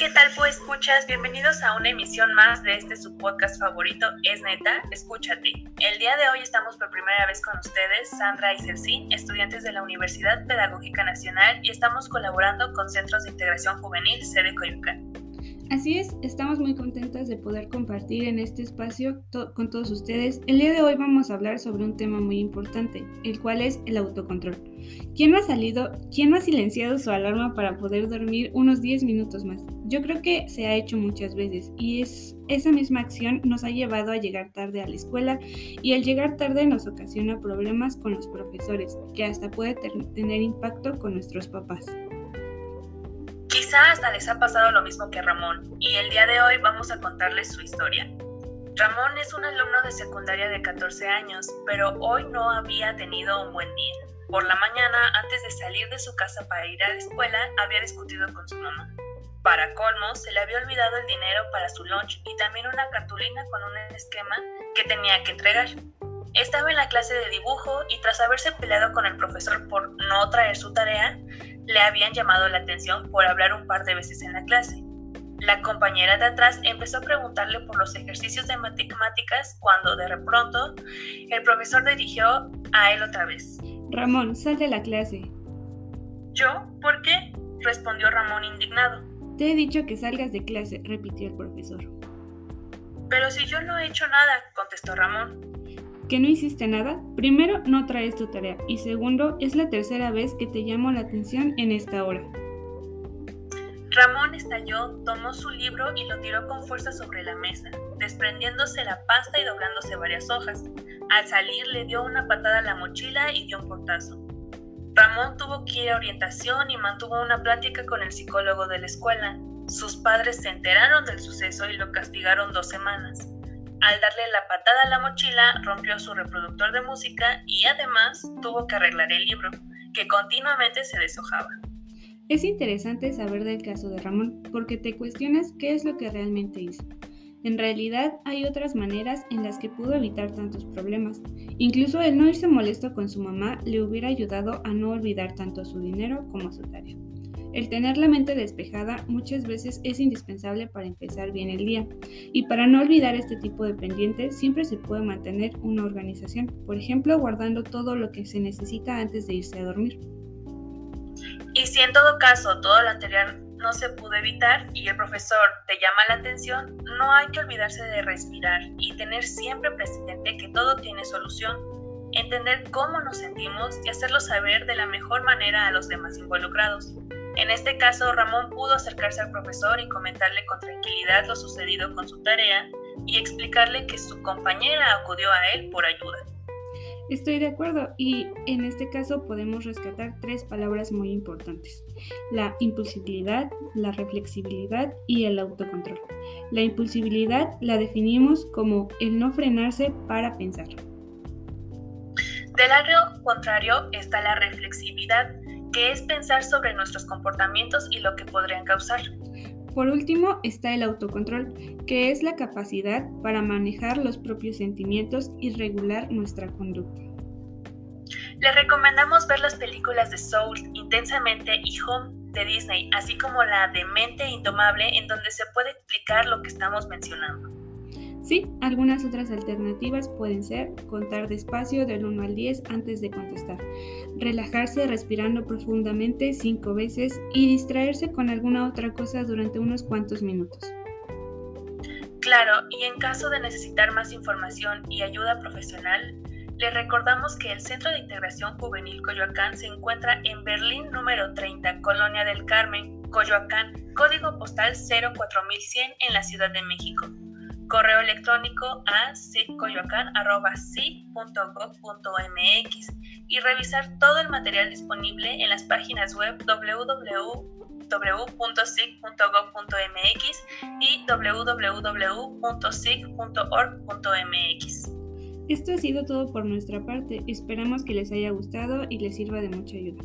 ¿qué tal pues escuchas? Bienvenidos a una emisión más de este su podcast favorito, Es Neta, Escúchate. El día de hoy estamos por primera vez con ustedes, Sandra y Celcín, estudiantes de la Universidad Pedagógica Nacional y estamos colaborando con Centros de Integración Juvenil, sede Coyoacán. Así es, estamos muy contentas de poder compartir en este espacio con todos ustedes. El día de hoy vamos a hablar sobre un tema muy importante, el cual es el autocontrol. ¿Quién no ha salido, quién no ha silenciado su alarma para poder dormir unos 10 minutos más? Yo creo que se ha hecho muchas veces y es, esa misma acción nos ha llevado a llegar tarde a la escuela y al llegar tarde nos ocasiona problemas con los profesores, que hasta puede tener impacto con nuestros papás. Quizá hasta les ha pasado lo mismo que a Ramón, y el día de hoy vamos a contarles su historia. Ramón es un alumno de secundaria de 14 años, pero hoy no había tenido un buen día. Por la mañana, antes de salir de su casa para ir a la escuela, había discutido con su mamá. Para colmo, se le había olvidado el dinero para su lunch y también una cartulina con un esquema que tenía que entregar. Estaba en la clase de dibujo y tras haberse peleado con el profesor por no traer su tarea, le habían llamado la atención por hablar un par de veces en la clase. La compañera de atrás empezó a preguntarle por los ejercicios de matemáticas cuando de pronto el profesor dirigió a él otra vez. Ramón, sal de la clase. ¿Yo? ¿Por qué? respondió Ramón indignado. Te he dicho que salgas de clase, repitió el profesor. Pero si yo no he hecho nada, contestó Ramón que no hiciste nada, primero no traes tu tarea y segundo es la tercera vez que te llamo la atención en esta hora. Ramón estalló, tomó su libro y lo tiró con fuerza sobre la mesa, desprendiéndose la pasta y doblándose varias hojas. Al salir le dio una patada a la mochila y dio un portazo. Ramón tuvo que ir a orientación y mantuvo una plática con el psicólogo de la escuela. Sus padres se enteraron del suceso y lo castigaron dos semanas. Al darle la patada a la mochila, rompió su reproductor de música y además tuvo que arreglar el libro, que continuamente se deshojaba. Es interesante saber del caso de Ramón, porque te cuestionas qué es lo que realmente hizo. En realidad hay otras maneras en las que pudo evitar tantos problemas. Incluso el no irse molesto con su mamá le hubiera ayudado a no olvidar tanto su dinero como su tarea. El tener la mente despejada muchas veces es indispensable para empezar bien el día y para no olvidar este tipo de pendientes siempre se puede mantener una organización, por ejemplo guardando todo lo que se necesita antes de irse a dormir. Y si en todo caso todo lo anterior no se pudo evitar y el profesor te llama la atención, no hay que olvidarse de respirar y tener siempre presente que todo tiene solución, entender cómo nos sentimos y hacerlo saber de la mejor manera a los demás involucrados. En este caso, Ramón pudo acercarse al profesor y comentarle con tranquilidad lo sucedido con su tarea y explicarle que su compañera acudió a él por ayuda. Estoy de acuerdo y en este caso podemos rescatar tres palabras muy importantes. La impulsibilidad, la reflexibilidad y el autocontrol. La impulsibilidad la definimos como el no frenarse para pensar. Del lado contrario está la reflexibilidad, que es pensar sobre nuestros comportamientos y lo que podrían causar. Por último está el autocontrol, que es la capacidad para manejar los propios sentimientos y regular nuestra conducta. Les recomendamos ver las películas de Soul, Intensamente y Home de Disney, así como la de Mente Indomable, en donde se puede explicar lo que estamos mencionando. Sí, algunas otras alternativas pueden ser contar despacio del 1 al 10 antes de contestar, relajarse respirando profundamente 5 veces y distraerse con alguna otra cosa durante unos cuantos minutos. Claro, y en caso de necesitar más información y ayuda profesional, les recordamos que el Centro de Integración Juvenil Coyoacán se encuentra en Berlín número 30, Colonia del Carmen, Coyoacán, código postal 04100 en la Ciudad de México correo electrónico a citcoyoacán.gov.mx y revisar todo el material disponible en las páginas web www.sig.gov.mx y www.sig.org.mx. Esto ha sido todo por nuestra parte, esperamos que les haya gustado y les sirva de mucha ayuda.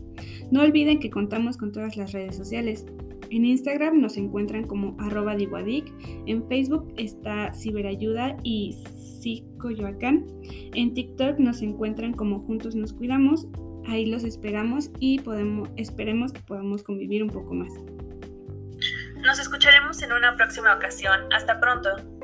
No olviden que contamos con todas las redes sociales, en Instagram nos encuentran como arroba diguadic, en Facebook está Ciberayuda y Psicoyoacán, en TikTok nos encuentran como Juntos Nos Cuidamos, ahí los esperamos y podemos, esperemos que podamos convivir un poco más. Nos escucharemos en una próxima ocasión. Hasta pronto.